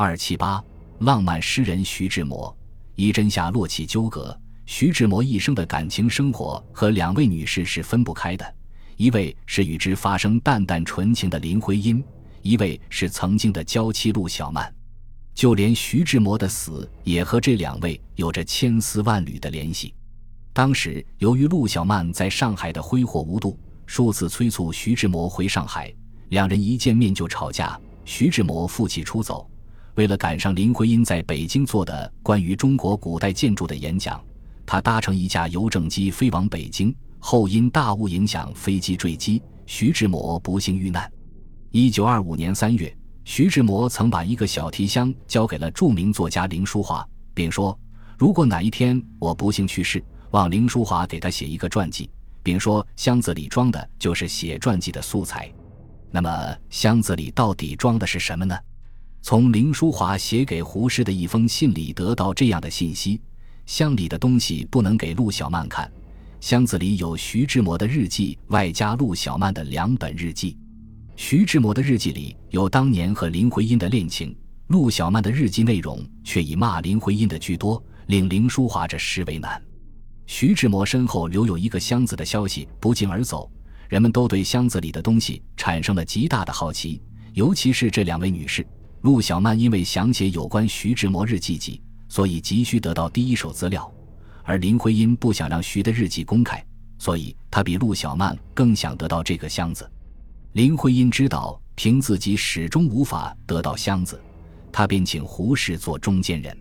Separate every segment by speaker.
Speaker 1: 二七八，浪漫诗人徐志摩。一真下落起纠葛。徐志摩一生的感情生活和两位女士是分不开的，一位是与之发生淡淡纯情的林徽因，一位是曾经的娇妻陆小曼。就连徐志摩的死也和这两位有着千丝万缕的联系。当时由于陆小曼在上海的挥霍无度，数次催促徐志摩回上海，两人一见面就吵架，徐志摩负气出走。为了赶上林徽因在北京做的关于中国古代建筑的演讲。他搭乘一架邮政机飞往北京，后因大雾影响，飞机坠机，徐志摩不幸遇难。一九二五年三月，徐志摩曾把一个小提箱交给了著名作家林淑华，并说：“如果哪一天我不幸去世，望林淑华给他写一个传记，并说箱子里装的就是写传记的素材。”那么，箱子里到底装的是什么呢？从林淑华写给胡适的一封信里得到这样的信息。箱里的东西不能给陆小曼看，箱子里有徐志摩的日记，外加陆小曼的两本日记。徐志摩的日记里有当年和林徽因的恋情，陆小曼的日记内容却以骂林徽因的居多，令林淑华这实为难。徐志摩身后留有一个箱子的消息不胫而走，人们都对箱子里的东西产生了极大的好奇，尤其是这两位女士。陆小曼因为想写有关徐志摩日记集。所以急需得到第一手资料，而林徽因不想让徐的日记公开，所以她比陆小曼更想得到这个箱子。林徽因知道凭自己始终无法得到箱子，她便请胡适做中间人。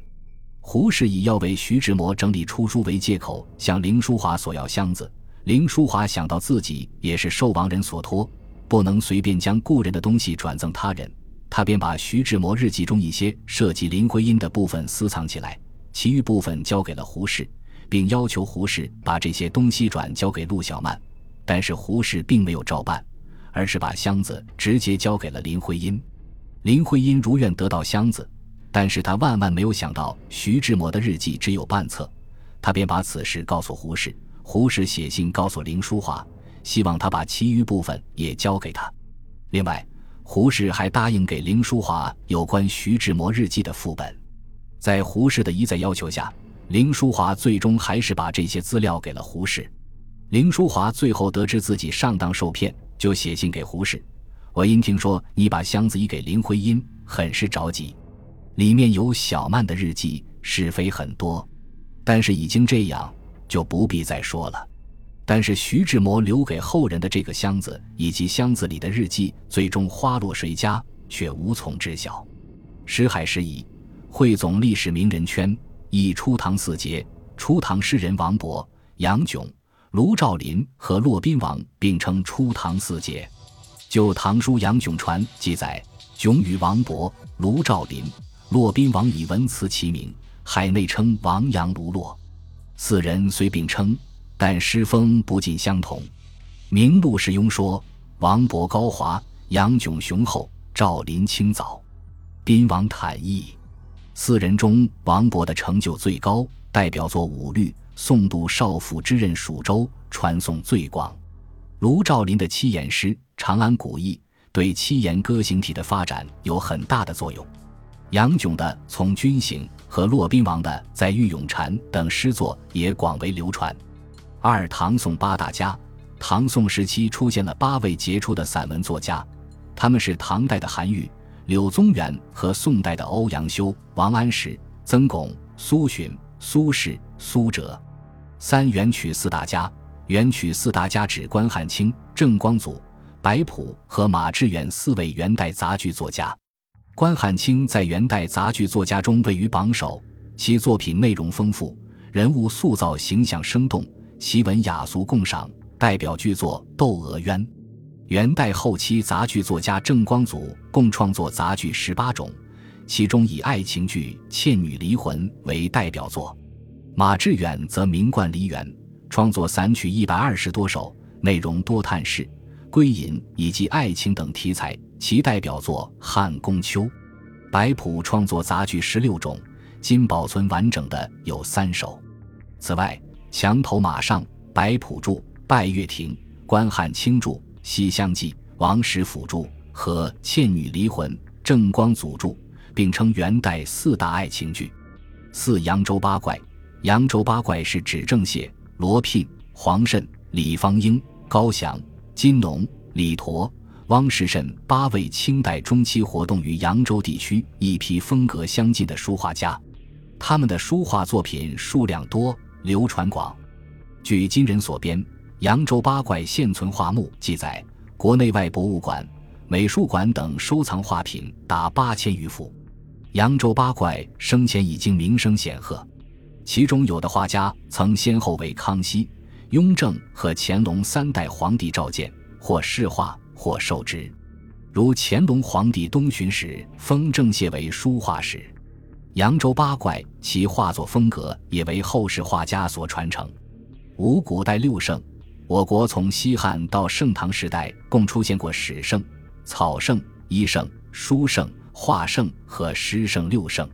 Speaker 1: 胡适以要为徐志摩整理出书为借口，向林淑华索要箱子。林淑华想到自己也是受亡人所托，不能随便将故人的东西转赠他人。他便把徐志摩日记中一些涉及林徽因的部分私藏起来，其余部分交给了胡适，并要求胡适把这些东西转交给陆小曼。但是胡适并没有照办，而是把箱子直接交给了林徽因。林徽因如愿得到箱子，但是他万万没有想到徐志摩的日记只有半册，他便把此事告诉胡适。胡适写信告诉林淑华，希望他把其余部分也交给他。另外。胡适还答应给林淑华有关徐志摩日记的副本，在胡适的一再要求下，林淑华最终还是把这些资料给了胡适。林淑华最后得知自己上当受骗，就写信给胡适：“我因听说你把箱子移给林徽因，很是着急。里面有小曼的日记，是非很多，但是已经这样，就不必再说了。”但是徐志摩留给后人的这个箱子以及箱子里的日记，最终花落谁家，却无从知晓。石海时遗，汇总历史名人圈，以初唐四杰、初唐诗人王勃、杨炯、卢照邻和骆宾王并称初唐四杰。就《唐书·杨炯传》记载，炯与王勃、卢照邻、骆宾王以文辞齐名，海内称王杨卢骆，四人虽并称。但诗风不尽相同。名录世庸说：“王勃高华，杨炯雄厚，赵林清早，宾王坦逸。”四人中，王勃的成就最高，代表作五律，宋杜少府之任蜀州，传颂最广。卢照邻的七言诗《长安古意》对七言歌行体的发展有很大的作用。杨炯的《从军行》和骆宾王的《在玉咏蝉》等诗作也广为流传。二唐宋八大家，唐宋时期出现了八位杰出的散文作家，他们是唐代的韩愈、柳宗元和宋代的欧阳修、王安石、曾巩、苏洵、苏轼、苏辙。三元曲四大家，元曲四大家指关汉卿、郑光祖、白朴和马致远四位元代杂剧作家。关汉卿在元代杂剧作家中位于榜首，其作品内容丰富，人物塑造形象生动。奇文雅俗共赏，代表剧作《窦娥冤》。元代后期杂剧作家郑光祖共创作杂剧十八种，其中以爱情剧《倩女离魂》为代表作。马致远则名冠梨园，创作散曲一百二十多首，内容多探视、归隐以及爱情等题材，其代表作《汉宫秋》。白朴创作杂剧十六种，今保存完整的有三首。此外，墙头马上，白朴著；拜月亭，关汉卿著；西厢记，王实甫著；和倩女离魂，郑光祖著。并称元代四大爱情剧。四扬州八怪，扬州八怪是指郑燮、罗聘、黄慎、李方英、高翔、金农、李陀、汪士慎八位清代中期活动于扬州地区一批风格相近的书画家。他们的书画作品数量多，流传广。据今人所编《扬州八怪现存画目》记载，国内外博物馆、美术馆等收藏画品达八千余幅。扬州八怪生前已经名声显赫，其中有的画家曾先后为康熙、雍正和乾隆三代皇帝召见，或试画，或授职。如乾隆皇帝东巡时封郑燮为书画使。扬州八怪其画作风格也为后世画家所传承。五古代六圣，我国从西汉到盛。唐时代共出现过史圣、草圣、医圣、书圣。画圣和诗圣六圣，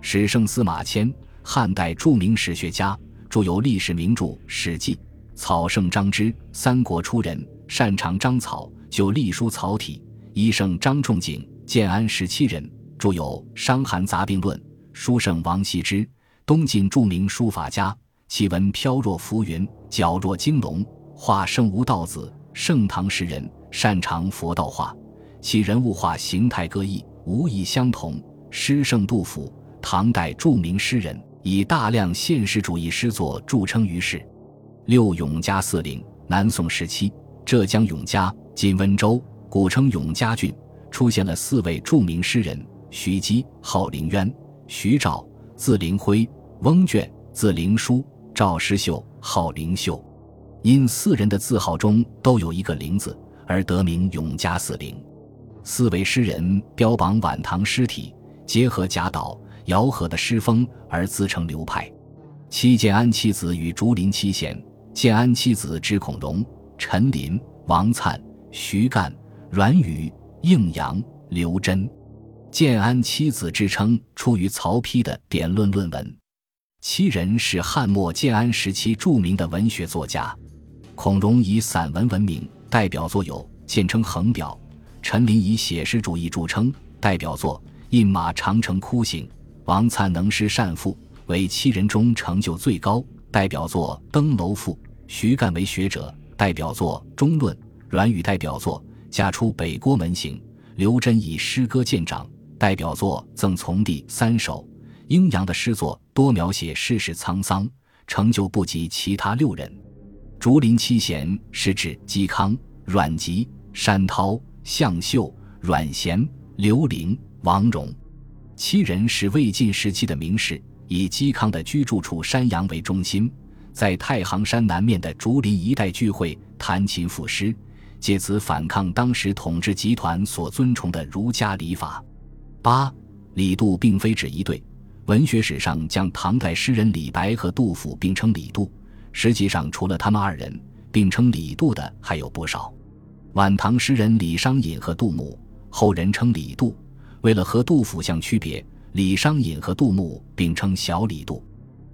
Speaker 1: 史圣司马迁，汉代著名史学家，著有历史名著《史记》；草圣张芝，三国初人，擅长章草，就隶书草体；医圣张仲景，建安十七人，著有《伤寒杂病论》；书圣王羲之，东晋著名书法家，其文飘若浮云，皎若惊龙；画圣吴道子，盛唐诗人，擅长佛道画，其人物画形态各异。无异相同。诗圣杜甫，唐代著名诗人，以大量现实主义诗作著称于世。六永嘉四陵，南宋时期，浙江永嘉（今温州）古称永嘉郡，出现了四位著名诗人：徐基号凌渊，徐照字灵辉，翁卷字灵书，赵师秀号灵秀。因四人的字号中都有一个“灵”字，而得名永嘉四陵。四位诗人标榜晚唐诗体，结合贾岛、姚和的诗风而自成流派。七建安七子与竹林七贤，建安七子之孔融、陈琳、王粲、徐干、阮宇、应阳、刘桢。建安七子之称出于曹丕的《典论》论文。七人是汉末建安时期著名的文学作家。孔融以散文闻名，代表作有《简称衡表》。陈琳以写实主义著称，代表作《饮马长城哭醒》；王粲能诗善赋，为七人中成就最高，代表作《登楼赋》；徐干为学者，代表作《中论》；阮宇代表作嫁出北郭门行；刘桢以诗歌见长，代表作《赠从弟三首》；阴阳的诗作多描写世事沧桑，成就不及其他六人。竹林七贤是指嵇康、阮籍、山涛。向秀、阮咸、刘伶、王戎，七人是魏晋时期的名士，以嵇康的居住处山阳为中心，在太行山南面的竹林一带聚会，弹琴赋诗，借此反抗当时统治集团所尊崇的儒家礼法。八李杜并非指一对，文学史上将唐代诗人李白和杜甫并称李杜，实际上除了他们二人，并称李杜的还有不少。晚唐诗人李商隐和杜牧，后人称李杜。为了和杜甫相区别，李商隐和杜牧并称小李杜。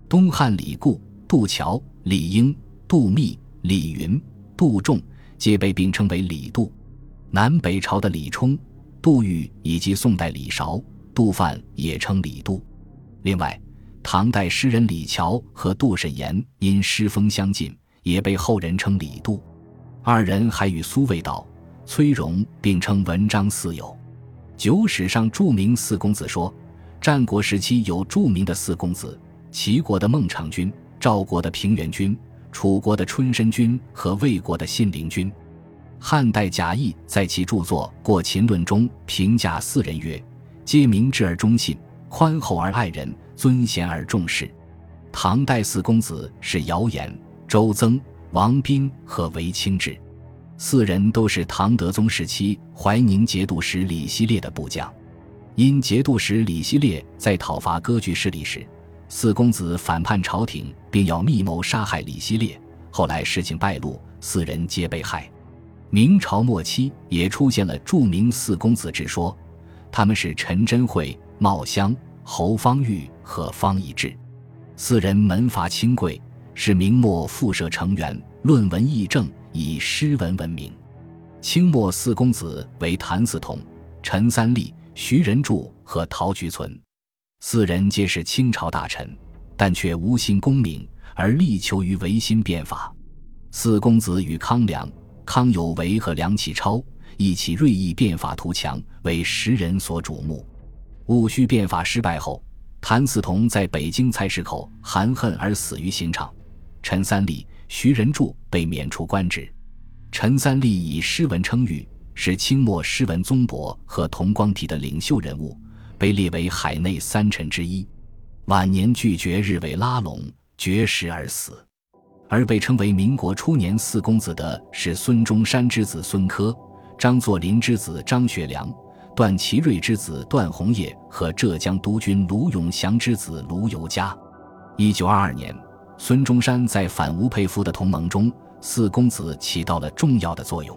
Speaker 1: 东汉李固、杜桥、李英、杜密、李云、杜仲皆被并称为李杜。南北朝的李冲、杜预以及宋代李韶、杜范也称李杜。另外，唐代诗人李峤和杜审言因诗风相近，也被后人称李杜。二人还与苏味道、崔融并称文章四友。酒史上著名四公子说，战国时期有著名的四公子：齐国的孟尝君、赵国的平原君、楚国的春申君和魏国的信陵君。汉代贾谊在其著作《过秦论》中评价四人曰：“皆明智而忠信，宽厚而爱人，尊贤而重士。”唐代四公子是姚衍、周曾。王斌和韦清志，四人都是唐德宗时期怀宁节度使李希烈的部将。因节度使李希烈在讨伐割据势力时，四公子反叛朝廷，并要密谋杀害李希烈。后来事情败露，四人皆被害。明朝末期也出现了著名四公子之说，他们是陈真慧、茂香、侯方域和方以智。四人门阀清贵。是明末复社成员，论文议政，以诗文闻名。清末四公子为谭嗣同、陈三立、徐仁柱和陶菊存，四人皆是清朝大臣，但却无心功名，而力求于维新变法。四公子与康梁、康有为和梁启超一起锐意变法图强，为时人所瞩目。戊戌变法失败后，谭嗣同在北京菜市口含恨而死于刑场。陈三立、徐仁柱被免除官职。陈三立以诗文称誉，是清末诗文宗伯和同光体的领袖人物，被列为海内三臣之一。晚年拒绝日伪拉拢，绝食而死。而被称为民国初年四公子的是孙中山之子孙科、张作霖之子张学良、段祺瑞之子段宏业和浙江督军卢永祥之子卢由嘉。一九二二年。孙中山在反吴佩孚的同盟中，四公子起到了重要的作用。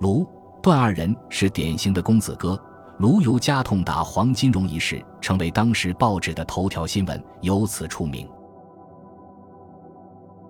Speaker 1: 卢、段二人是典型的公子哥。卢由嘉痛打黄金荣一事，成为当时报纸的头条新闻，由此出名。